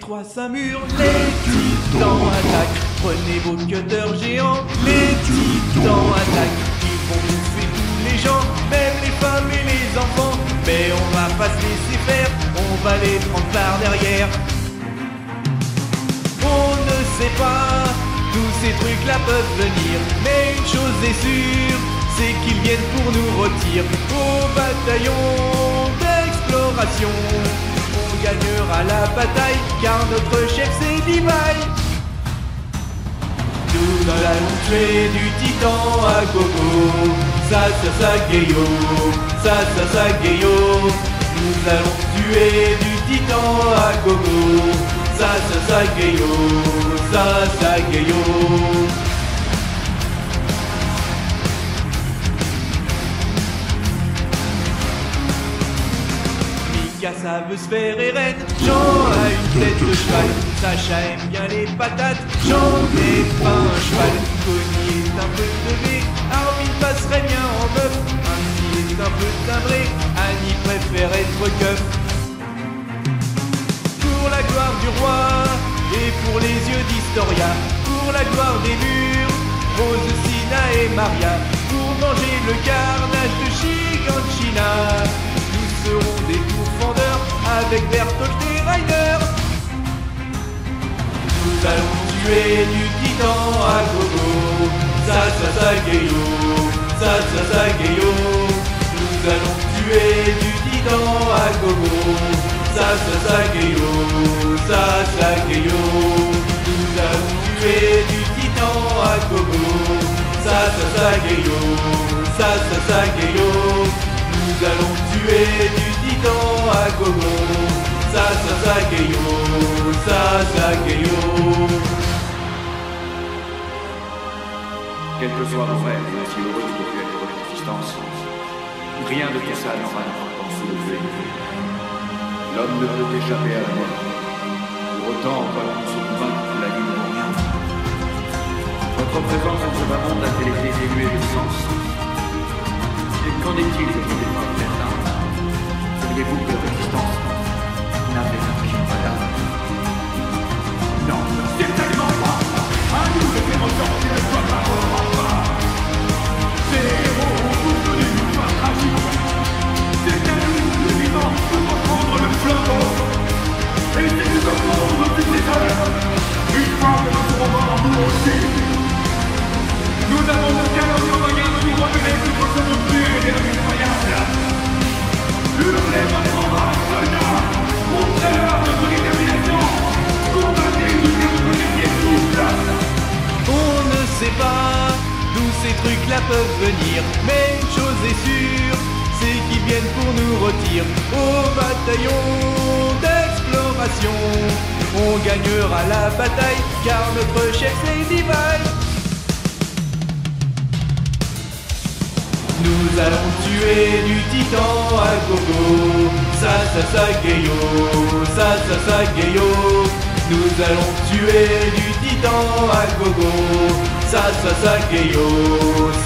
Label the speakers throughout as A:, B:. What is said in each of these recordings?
A: trois Saumur, les titans attaquent. Prenez vos cutters géants, les titans attaquent. Ils vont bouffer tous les gens, même les femmes et les enfants. Mais on va pas se laisser faire, on va les prendre par derrière. On ne sait pas, tous ces trucs-là peuvent venir. Mais une chose est sûre, c'est qu'ils viennent pour nous retirer au bataillon d'exploration. Gagnera la bataille car notre chef c'est Divine. Nous allons tuer du titan à gogo. Ça, ça, ça, gayo. Ça, ça, ça, gayo. Nous allons tuer du titan à gogo. Ça, ça, ça. Ça, ça, gayo. Se faire et reine. Jean a une tête de cheval Sacha aime bien les patates. Jean n'est pas un cheval Connie est un peu teubé Armin passerait bien en meuf Ainsi est un peu timbré. Annie préfère être keuf. Pour la gloire du roi Et pour les yeux d'Historia Pour la gloire des murs Rose, Sina et Maria Pour manger le carnage de Shiganshina avec Bertolt et Ryder Nous allons tuer du titan à gogo. Ça, gayo Nous allons tuer du titan à gogo. Ça, gayo Nous allons tuer du titan à gogo. Ça, gayo Nous allons tuer du titan à gogo Ça, gayo
B: Quels que soient vos rêves aussi heureux que pu être votre existence, rien de tout ça n'aura d'importance sous le feu. L'homme ne peut échapper à la mort. Pour autant, voilà se convaincre que la vie ne rien. Votre présence en ce monde a-t-elle été dénuée de sens Et qu'en est-il de vos épreuves certains? Seriez-vous que nous aussi Nous avons aucun autre moyen de nous rebeller que notre rupture et incroyable. Hurlez votre soldat Montrez-leur notre détermination. Combattez jusqu'à vous étiez tous.
A: On ne sait pas d'où ces trucs-là peuvent venir, mais une chose est sûre, c'est qu'ils viennent pour nous retirer au bataillon. On gagnera la bataille car notre chef c'est Divine. Nous allons tuer du titan à gogo. Ça, ça, ça, gayo Ça, ça, ça, gayo Nous allons tuer du titan à gogo. Ça, ça, ça, gayo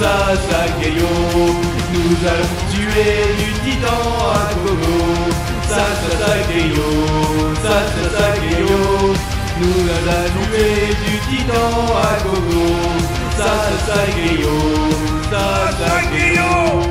A: Ça, ça, gayo Nous allons tuer du titan à gogo. Ça, ça, ça, gayo tuer du titan à gogo Ça, ça, ça, gayo Ça, ça, gayo